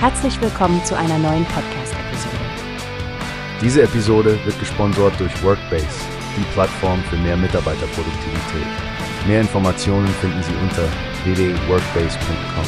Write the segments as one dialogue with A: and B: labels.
A: Herzlich willkommen zu einer neuen Podcast-Episode.
B: Diese Episode wird gesponsert durch Workbase, die Plattform für mehr Mitarbeiterproduktivität. Mehr Informationen finden Sie unter www.workbase.com.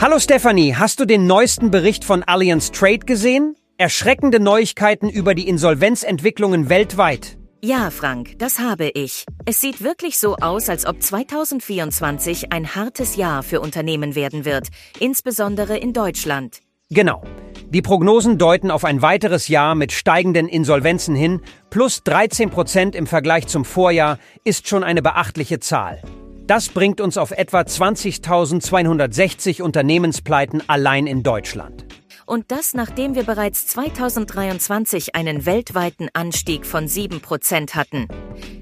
C: Hallo Stephanie, hast du den neuesten Bericht von Allianz Trade gesehen? Erschreckende Neuigkeiten über die Insolvenzentwicklungen weltweit.
D: Ja, Frank, das habe ich. Es sieht wirklich so aus, als ob 2024 ein hartes Jahr für Unternehmen werden wird, insbesondere in Deutschland.
C: Genau. Die Prognosen deuten auf ein weiteres Jahr mit steigenden Insolvenzen hin, plus 13 Prozent im Vergleich zum Vorjahr ist schon eine beachtliche Zahl. Das bringt uns auf etwa 20.260 Unternehmenspleiten allein in Deutschland.
D: Und das, nachdem wir bereits 2023 einen weltweiten Anstieg von 7% hatten.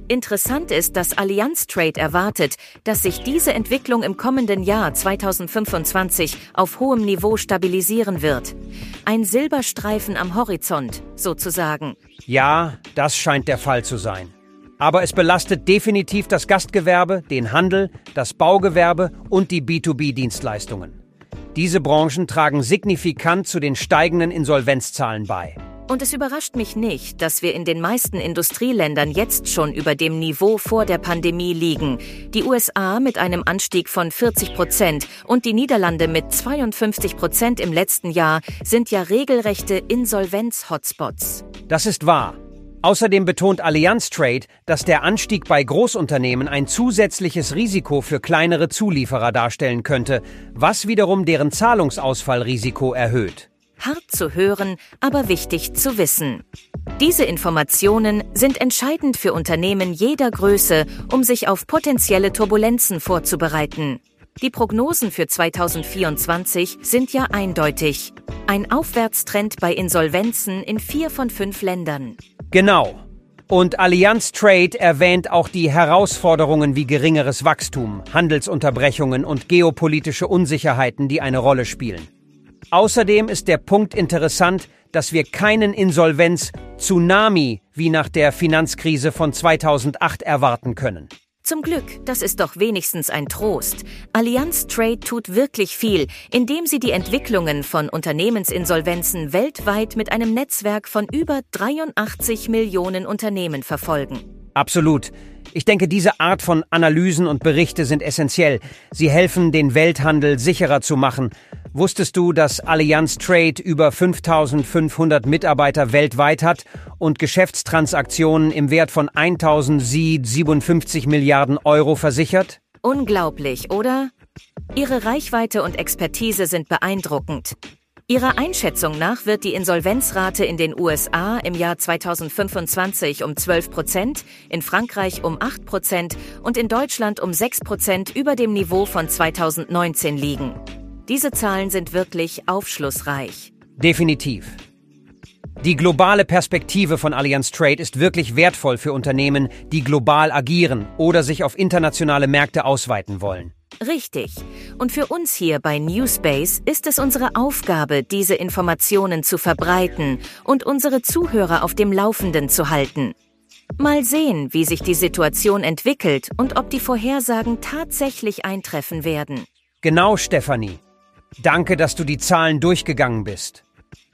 D: Interessant ist, dass Allianz Trade erwartet, dass sich diese Entwicklung im kommenden Jahr 2025 auf hohem Niveau stabilisieren wird. Ein Silberstreifen am Horizont, sozusagen.
C: Ja, das scheint der Fall zu sein. Aber es belastet definitiv das Gastgewerbe, den Handel, das Baugewerbe und die B2B-Dienstleistungen. Diese Branchen tragen signifikant zu den steigenden Insolvenzzahlen bei.
D: Und es überrascht mich nicht, dass wir in den meisten Industrieländern jetzt schon über dem Niveau vor der Pandemie liegen. Die USA mit einem Anstieg von 40 Prozent und die Niederlande mit 52 Prozent im letzten Jahr sind ja regelrechte Insolvenz-Hotspots.
C: Das ist wahr. Außerdem betont Allianz Trade, dass der Anstieg bei Großunternehmen ein zusätzliches Risiko für kleinere Zulieferer darstellen könnte, was wiederum deren Zahlungsausfallrisiko erhöht.
D: Hart zu hören, aber wichtig zu wissen. Diese Informationen sind entscheidend für Unternehmen jeder Größe, um sich auf potenzielle Turbulenzen vorzubereiten. Die Prognosen für 2024 sind ja eindeutig. Ein Aufwärtstrend bei Insolvenzen in vier von fünf Ländern.
C: Genau. Und Allianz Trade erwähnt auch die Herausforderungen wie geringeres Wachstum, Handelsunterbrechungen und geopolitische Unsicherheiten, die eine Rolle spielen. Außerdem ist der Punkt interessant, dass wir keinen Insolvenz-Tsunami wie nach der Finanzkrise von 2008 erwarten können.
D: Zum Glück, das ist doch wenigstens ein Trost. Allianz Trade tut wirklich viel, indem sie die Entwicklungen von Unternehmensinsolvenzen weltweit mit einem Netzwerk von über 83 Millionen Unternehmen verfolgen.
C: Absolut. Ich denke, diese Art von Analysen und Berichte sind essentiell. Sie helfen, den Welthandel sicherer zu machen. Wusstest du, dass Allianz Trade über 5500 Mitarbeiter weltweit hat und Geschäftstransaktionen im Wert von 1057 Milliarden Euro versichert?
D: Unglaublich, oder? Ihre Reichweite und Expertise sind beeindruckend. Ihrer Einschätzung nach wird die Insolvenzrate in den USA im Jahr 2025 um 12 Prozent, in Frankreich um 8 Prozent und in Deutschland um 6 Prozent über dem Niveau von 2019 liegen. Diese Zahlen sind wirklich aufschlussreich.
C: Definitiv. Die globale Perspektive von Allianz Trade ist wirklich wertvoll für Unternehmen, die global agieren oder sich auf internationale Märkte ausweiten wollen.
D: Richtig. Und für uns hier bei Newspace ist es unsere Aufgabe, diese Informationen zu verbreiten und unsere Zuhörer auf dem Laufenden zu halten. Mal sehen, wie sich die Situation entwickelt und ob die Vorhersagen tatsächlich eintreffen werden.
C: Genau, Stefanie. Danke, dass du die Zahlen durchgegangen bist.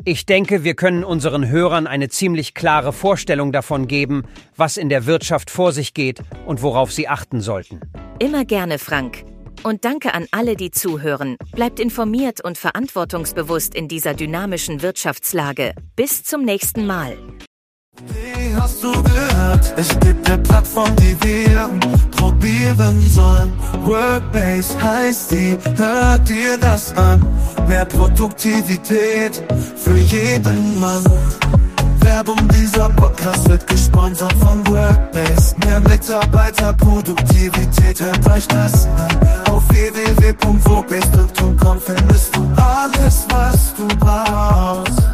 C: Ich denke, wir können unseren Hörern eine ziemlich klare Vorstellung davon geben, was in der Wirtschaft vor sich geht und worauf sie achten sollten.
D: Immer gerne, Frank. Und danke an alle, die zuhören. Bleibt informiert und verantwortungsbewusst in dieser dynamischen Wirtschaftslage. Bis zum nächsten Mal.
E: Wie hast du gehört? Es gibt eine Plattform, die wir probieren sollen. Workbase heißt die, hört dir das an. Mehr Produktivität für jeden Mann. Werbung, dieser Podcast wird gesponsert von Workbase. Mehr Mitarbeiterproduktivität, hört euch das an. Auf www.wobest.com findest du alles, was du brauchst.